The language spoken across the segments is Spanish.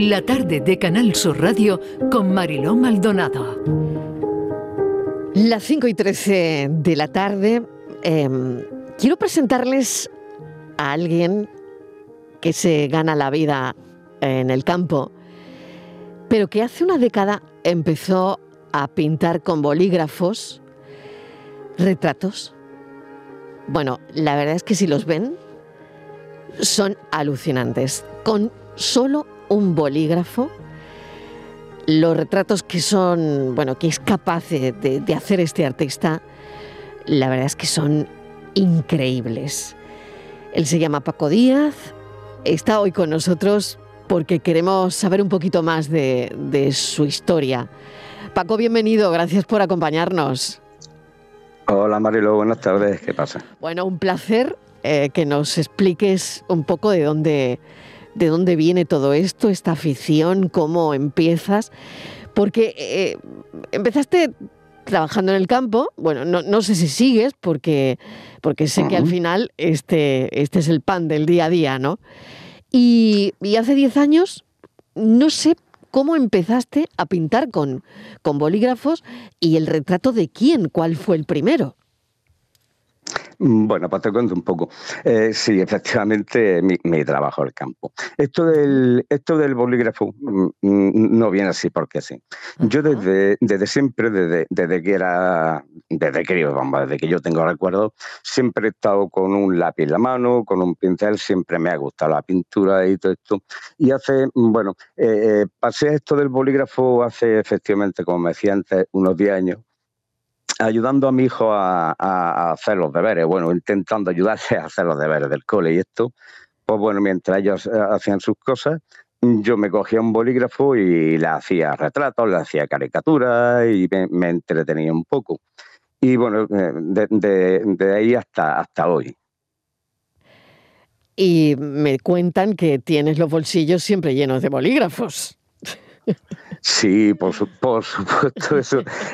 La tarde de Canal Sur Radio con Mariló Maldonado. Las 5 y 13 de la tarde. Em, quiero presentarles a alguien que se gana la vida en el campo, pero que hace una década empezó a pintar con bolígrafos retratos. Bueno, la verdad es que si los ven, son alucinantes. Con solo un bolígrafo, los retratos que son, bueno, que es capaz de, hacer este artista, la verdad es que son increíbles. Él se llama Paco Díaz, está hoy con nosotros porque queremos saber un poquito más de, de su historia. Paco, bienvenido, gracias por acompañarnos. Hola Marilo, buenas tardes, ¿qué pasa? Bueno, un placer eh, que nos expliques un poco de dónde, de dónde viene todo esto, esta afición, cómo empiezas, porque eh, empezaste trabajando en el campo, bueno, no, sé si sigues, porque, porque sé que al final este, este es el pan del día a día, ¿no? Y, hace 10 años, no sé cómo empezaste a pintar con, con bolígrafos y el retrato de quién, cuál fue el primero. Mm, bueno, pues te cuento un poco. Eh, sí, efectivamente, mi, mi, trabajo el campo. Esto del, esto del bolígrafo mm, mm, no viene así porque sí. Yo desde, desde siempre, desde, desde que era, desde que, vamos, desde que yo tengo recuerdo, siempre he estado con un lápiz en la mano, con un pincel, siempre me ha gustado la pintura y todo esto. Y hace, bueno, eh, eh, pasé esto del bolígrafo hace efectivamente, como me decía antes, unos 10 años ayudando a mi hijo a, hacer los deberes, bueno, intentando ayudarle a hacer los deberes del cole y esto, pues bueno, mientras ellos eh, hacían sus cosas, yo me cogía un bolígrafo y le hacía retratos, le hacía caricaturas y me, entretenía un poco. Y bueno, eh, de, ahí hasta, hasta hoy. Y me cuentan que tienes los bolsillos siempre llenos de bolígrafos. Sí, por, supuesto,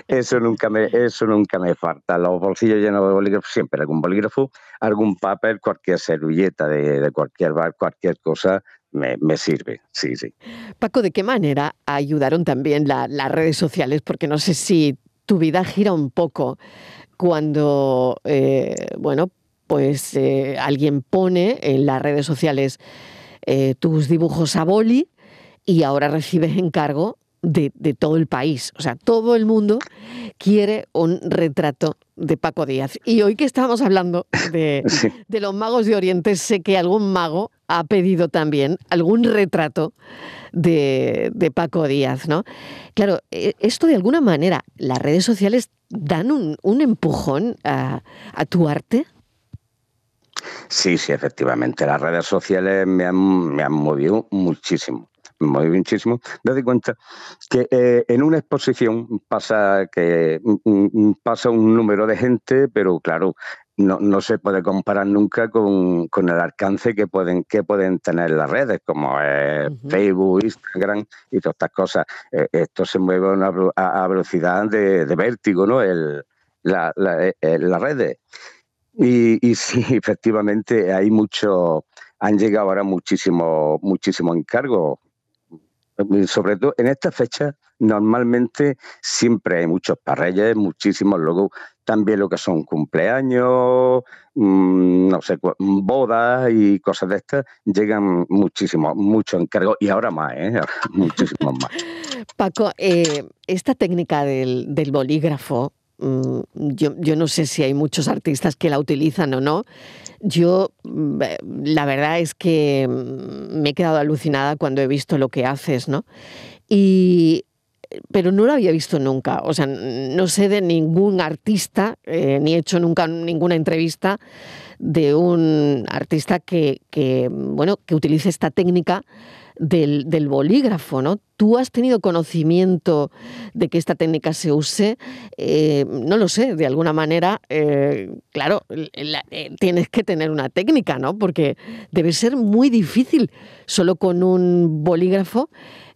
eso, nunca me, eso nunca me falta. Los bolsillos llenos de bolígrafos, siempre algún bolígrafo, algún papel, cualquier servilleta de, cualquier bar, cualquier cosa, me, sirve, sí, sí. Paco, ¿de qué manera ayudaron también las redes sociales? Porque no sé si tu vida gira un poco cuando, eh, bueno, pues eh, alguien pone en las redes sociales eh, tus dibujos a boli y ahora recibes encargo de, todo el país. O sea, todo el mundo quiere un retrato de Paco Díaz. Y hoy que estamos hablando de, de, los magos de Oriente, sé que algún mago ha pedido también algún retrato de, de Paco Díaz, ¿no? Claro, e, esto de alguna manera, las redes sociales dan un, un empujón a, a tu arte. Sí, sí, efectivamente. Las redes sociales me han, me han movido muchísimo muchísimo, date cuenta que eh, en una exposición pasa que mm, mm, pasa un número de gente, pero claro, no, no se puede comparar nunca con, con, el alcance que pueden, que pueden tener las redes, como Facebook, Instagram y todas estas cosas. Eh, esto se mueve a, una, a velocidad de, de, vértigo, ¿no? El, la, la, eh, las redes. Y, y, sí, efectivamente, hay mucho, han llegado ahora muchísimos muchísimo encargos sobre todo en esta fecha normalmente siempre hay muchos parreyes, muchísimos, luego también lo que son cumpleaños, mm, no sé, bodas y cosas de estas, llegan muchísimos, muchos encargos y ahora más, ¿eh? muchísimos más. Paco, eh, esta técnica del, del bolígrafo, yo, yo, no sé si hay muchos artistas que la utilizan o no, yo, mm, eh, la verdad es que mm, me he quedado alucinada cuando he visto lo que haces, ¿no? Y, pero no lo había visto nunca. O sea, no sé de ningún artista, eh, ni he hecho nunca ninguna entrevista de un artista que, bueno, que utilice esta técnica del, bolígrafo, ¿no? ¿Tú has tenido conocimiento de que esta técnica se use? Eh, no lo sé, de alguna manera, eh, claro, eh, tienes que tener una técnica, ¿no? Porque debe ser muy difícil solo con un bolígrafo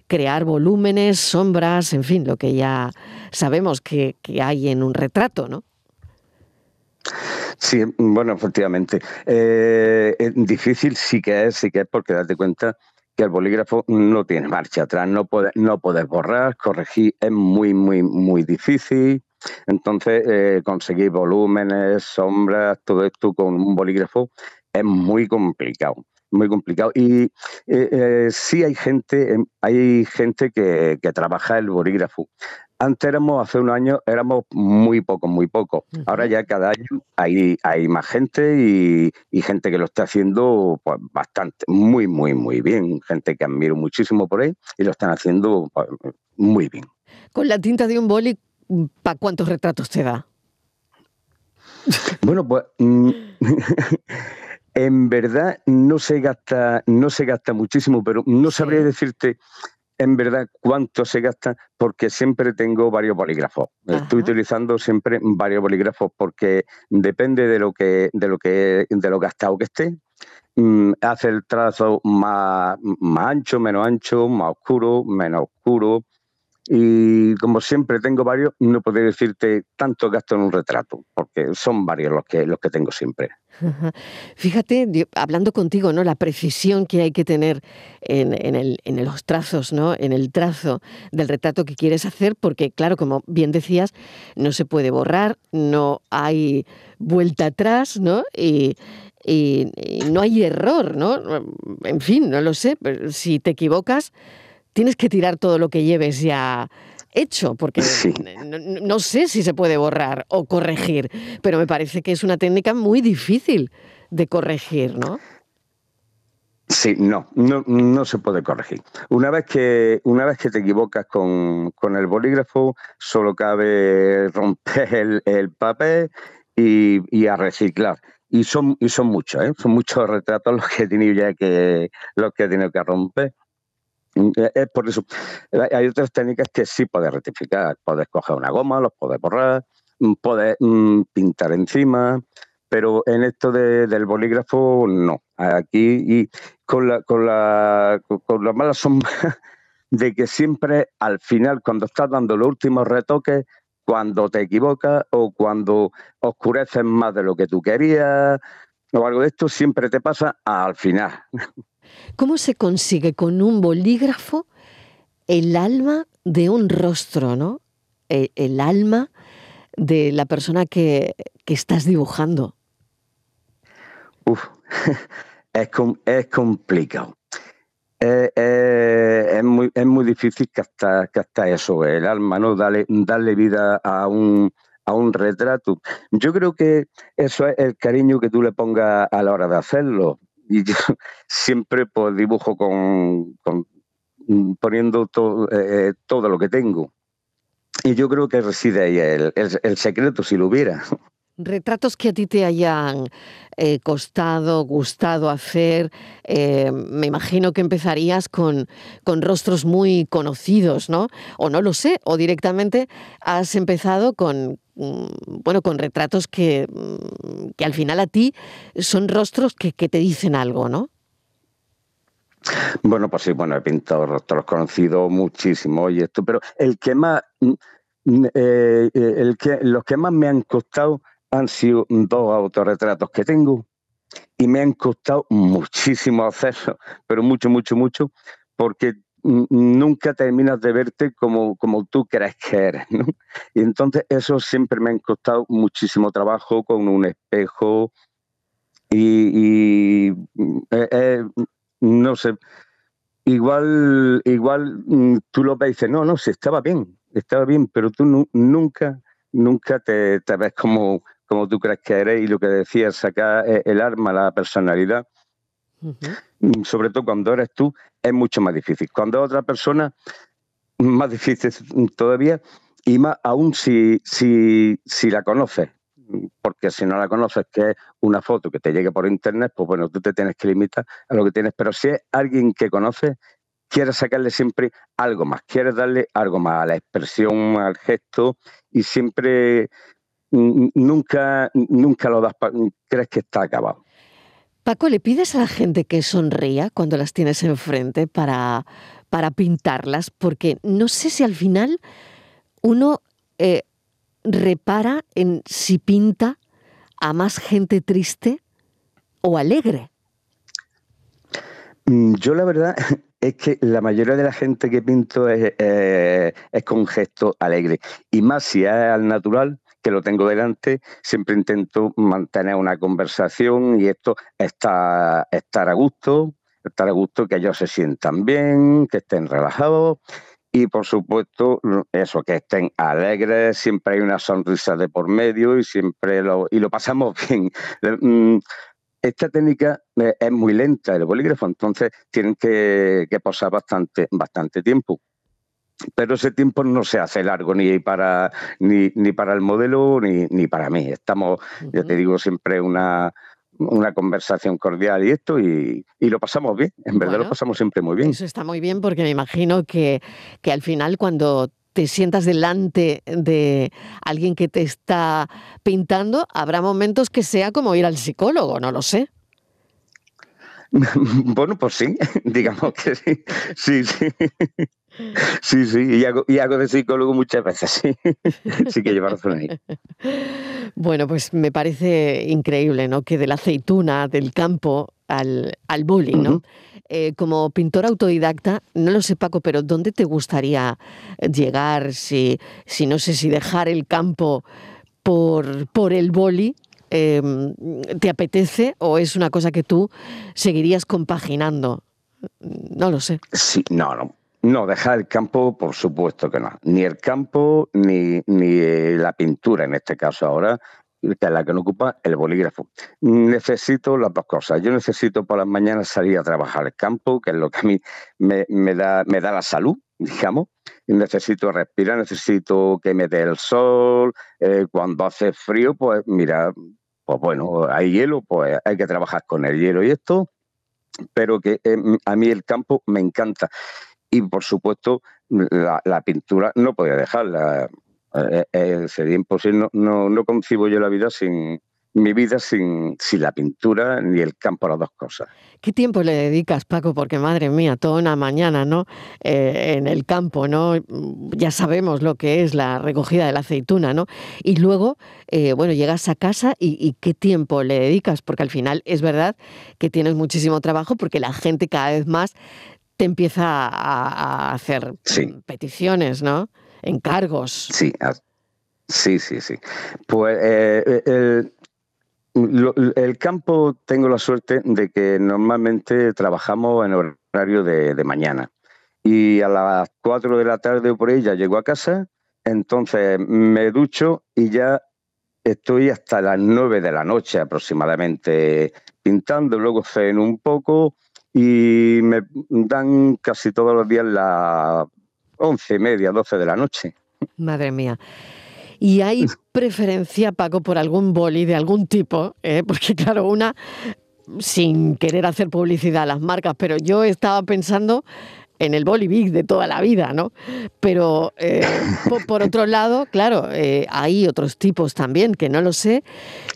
crear volúmenes, sombras, en fin, lo que ya sabemos que, que hay en un retrato, ¿no? Sí, bueno, efectivamente. Eh, difícil sí que es, sí que es, porque date cuenta que el bolígrafo no tiene marcha atrás, no puedes, no borrar, corregir es muy, muy, muy difícil. Entonces, eh, conseguir volúmenes, sombras, todo esto con un bolígrafo es muy complicado muy complicado. Y eh, eh, sí hay gente, em, hay gente que, trabaja el bolígrafo. Antes éramos, hace un año, éramos muy pocos, muy pocos. Ahora ya cada año hay, hay más gente y, y gente que lo está haciendo pues, bastante, muy, muy, muy bien. Gente que admiro muchísimo por ahí y lo están haciendo pues, muy bien. Con la tinta de un boli, ¿para cuántos retratos te da? Bueno, pues mm, en verdad no se gasta, no se gasta muchísimo, pero no sabría decirte en verdad cuánto se gasta porque siempre tengo varios bolígrafos. Estoy utilizando siempre varios bolígrafos porque depende de lo que de lo que de lo gastado que esté. Mm, hace el trazo más, más ancho, menos ancho, más oscuro, menos oscuro. Y como siempre tengo varios, no podría decirte tanto gasto en un retrato, porque son varios los que, los que tengo siempre. Fíjate, hablando contigo, ¿no? La precisión que hay que tener en, en, el, en, los trazos, ¿no? En el trazo del retrato que quieres hacer, porque, claro, como bien decías, no se puede borrar, no hay vuelta atrás, ¿no? Y, y, y no hay error, ¿no? En fin, no lo sé, si te equivocas tienes que tirar todo lo que lleves ya hecho, porque no, sé si se puede borrar o corregir, pero me parece que es una técnica muy difícil de corregir, ¿no? Sí, no, no, no se puede corregir. Una vez que, una vez que te equivocas con, el bolígrafo, solo cabe romper el, papel y, a reciclar. Y son, y son muchos, ¿eh? son muchos retratos los que he tenido ya que, los que he tenido que romper. Mm, eh, es por eso. Hay otras técnicas que sí puedes rectificar. Puedes coger una goma, los puedes borrar, mm, puedes mm, pintar encima, pero en esto del bolígrafo no. Aquí y con la, con la, con la mala sombra de que siempre al final, cuando estás dando los últimos retoques, cuando te equivocas o cuando oscureces más de lo que tú querías o algo de esto, siempre te pasa al final. ¿Cómo se consigue con un bolígrafo el alma de un rostro, ¿no? E, el, alma de la persona que, estás dibujando. Uf, es, es complicado. es, muy, es muy difícil captar, eso, el alma, ¿no? Darle, darle vida a un, a un retrato. Yo creo que eso es el cariño que tú le pongas a la hora de hacerlo y yo siempre pues dibujo con, mm, poniendo todo, eh, eh, todo lo que tengo. Y yo creo que reside ahí el, secreto, si lo hubiera. Retratos que a ti te hayan eh, costado, gustado hacer. me imagino que empezarías con, con, rostros muy conocidos, ¿no? O no lo sé, o directamente has empezado con, bueno, con retratos que, mm, que al final a ti son rostros que, te dicen algo, ¿no? Bueno, pues sí, bueno, he pintado rostros conocidos muchísimo y esto, pero el que más, mm, eh, eh, el que, los que más me han costado han sido dos autorretratos que tengo y me han costado muchísimo hacerlo, pero mucho, mucho, mucho, porque nunca terminas de verte como, como tú crees que eres. Y entonces eso siempre me ha costado muchísimo trabajo con un espejo y, eh, eh, no sé, igual, igual mm, tú lo ves y dices, no, no, si estaba bien, estaba bien, pero tú nunca, nunca te, ves como, como tú crees que eres y lo que decías, sacar eh, el arma, la personalidad Mm, sobre todo cuando eres tú, es mucho más difícil. Cuando es otra persona, más difícil todavía, y más aún si, si, si la conoces. Porque si no la conoces, que es una foto que te llegue por internet, pues bueno, tú te tienes que limitar a lo que tienes. Pero si es alguien que conoces, quieres sacarle siempre algo más, quieres darle algo más a la expresión, al gesto, y siempre nunca, nunca lo das, crees que está acabado. Paco, ¿le pides a la gente que sonría cuando las tienes enfrente para, para pintarlas? Porque no sé si al final uno eh, repara en si pinta a más gente triste o alegre. Mm, yo la verdad es que la mayoría de la gente que pinto es, eh, es con gesto alegre. Y más si es al natural, que lo tengo delante, siempre intento mantener una conversación y esto está estar a gusto, estar a gusto, que ellos se sientan bien, que estén relajados y por supuesto eso, que estén alegres, siempre hay una sonrisa de por medio y siempre lo, y lo pasamos bien. Mm, esta técnica eh, es muy lenta, el bolígrafo, entonces tienen que, que pasar bastante, bastante tiempo pero ese tiempo no se hace largo ni para ni, ni para el modelo ni, ni para mí. Estamos, ya te digo, siempre una, una conversación cordial y esto, y, lo pasamos bien, en verdad lo pasamos siempre muy bien. Eso está muy bien porque me imagino que, que al final cuando te sientas delante de alguien que te está pintando, habrá momentos que sea como ir al psicólogo, no lo sé. bueno, pues sí, digamos que sí, sí, sí. Sí, sí, y hago, y hago de psicólogo muchas veces, sí. Sí que lleva razón ahí. Bueno, pues me parece increíble, ¿no? Que de la aceituna, del campo, al, al boli, ¿no? Eh, como pintor autodidacta, no lo sé Paco, pero ¿dónde te gustaría llegar si, si no sé si dejar el campo por, por el boli? Em, ¿Te apetece o es una cosa que tú seguirías compaginando? No lo sé. Sí, no, no. No, dejar el campo, por supuesto que no. Ni el campo ni, ni la pintura, en este caso ahora, que es la que no ocupa el bolígrafo. Necesito las dos cosas. Yo necesito por las mañanas salir a trabajar el campo, que es lo que a mí me, da, me da la salud, digamos. Necesito respirar, necesito que me dé el sol. Eh, cuando hace frío, pues mira, pues bueno, hay hielo, pues hay que trabajar con el hielo y esto. Pero que eh, a mí el campo me encanta y por supuesto la, pintura no podía dejarla. Eh, eh, sería imposible, no, no, concibo yo la vida sin, mi vida sin, sin, la pintura ni el campo, las dos cosas. ¿Qué tiempo le dedicas, Paco? Porque madre mía, toda una mañana, ¿no? Eh, en el campo, ¿no? Ya sabemos lo que es la recogida de la aceituna, ¿no? Y luego, bueno, llegas a casa y, y, qué tiempo le dedicas, porque al final es verdad que tienes muchísimo trabajo, porque la gente cada vez más te empieza a, hacer peticiones, ¿no? Encargos. Sí, sí, sí, sí. Pues eh, eh, el, campo tengo la suerte de que normalmente trabajamos en horario de, mañana. Y a las 4 de la tarde o por ahí ya llego a casa, entonces me ducho y ya estoy hasta las 9 de la noche aproximadamente pintando, luego ceno un poco, y me dan casi todos los días las once y media, doce de la noche. Madre mía. ¿Y hay preferencia, Paco, por algún boli de algún tipo? Eh? Porque claro, una, sin querer hacer publicidad a las marcas, pero yo estaba pensando en el Bolivic de toda la vida, ¿no? Pero eh, por, otro lado, claro, eh, hay otros tipos también que no lo sé.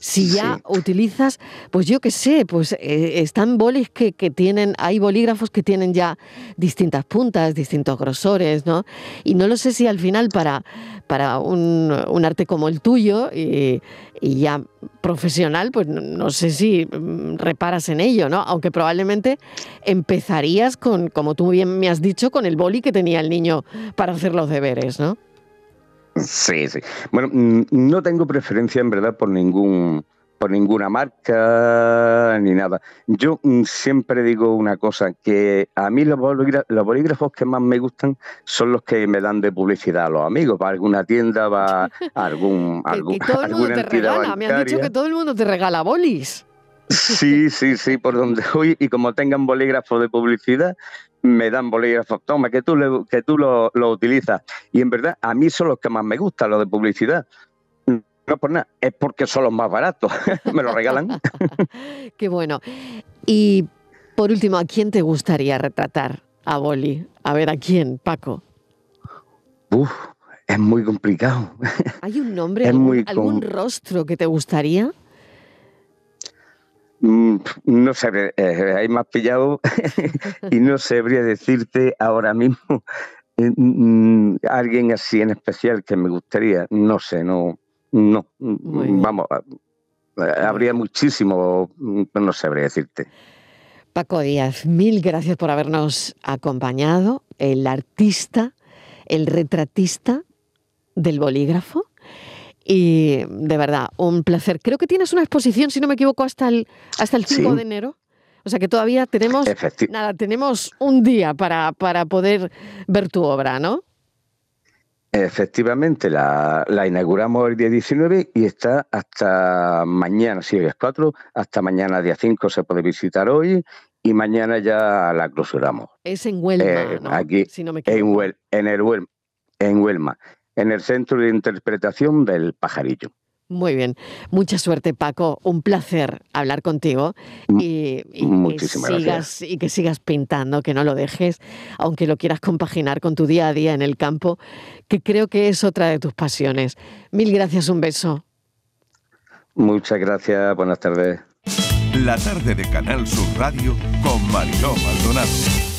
Si ya utilizas, pues yo qué sé, pues eh, están bolis que, que, tienen, hay bolígrafos que tienen ya distintas puntas, distintos grosores, ¿no? Y no lo sé si al final para, para un, un arte como el tuyo y, y ya profesional, pues no, sé si mm, reparas en ello, ¿no? Aunque probablemente empezarías con, como tú bien me has dicho, con el boli que tenía el niño para hacer los deberes, ¿no? Sí, sí. Bueno, mm, no tengo preferencia en verdad por ningún por ninguna marca ni nada. Yo mm, siempre digo una cosa, que a mí los, bolígrafos que más me gustan son los que me dan de publicidad a los amigos, para alguna tienda, va a algún, algún que todo el mundo te regala. Me han dicho que todo el mundo te regala bolis. Sí, sí, sí, por donde voy y como tengan bolígrafos de publicidad, me dan bolígrafos, toma, que tú, que tú lo, lo utilizas. Y en verdad, a mí son los que más me gustan, los de publicidad no por nada, es porque son los más baratos. Me lo regalan. Qué bueno. Y por último, ¿a quién te gustaría retratar a Boli? A ver, ¿a quién, Paco? Uf, es muy complicado. ¿Hay un nombre, algún, algún rostro que te gustaría? Mm, no sé, eh, hay más pillado y no sabría decirte ahora mismo eh, mm, alguien así en especial que me gustaría. No sé, no, no, vamos, habría muchísimo, no sabría decirte. Paco Díaz, mil gracias por habernos acompañado, el artista, el retratista del bolígrafo. Y de verdad, un placer. Creo que tienes una exposición, si no me equivoco, hasta el, hasta el 5 de enero. O sea que todavía tenemos, nada, tenemos un día para, para poder ver tu obra, ¿no? Efectivamente, la, inauguramos el día 19 y está hasta mañana, si hoy es 4, hasta mañana día 5 se puede visitar hoy y mañana ya la clausuramos. Es en Huelma, eh, ¿no? Aquí, en, en, el en Huelma, en el Centro de Interpretación del Pajarillo. Muy bien, mucha suerte Paco, un placer hablar contigo y, que sigas, y que sigas pintando, que no lo dejes, aunque lo quieras compaginar con tu día a día en el campo, que creo que es otra de tus pasiones. Mil gracias, un beso. Muchas gracias, buenas tardes. La tarde de Canal Sur Radio con Mariló Maldonado.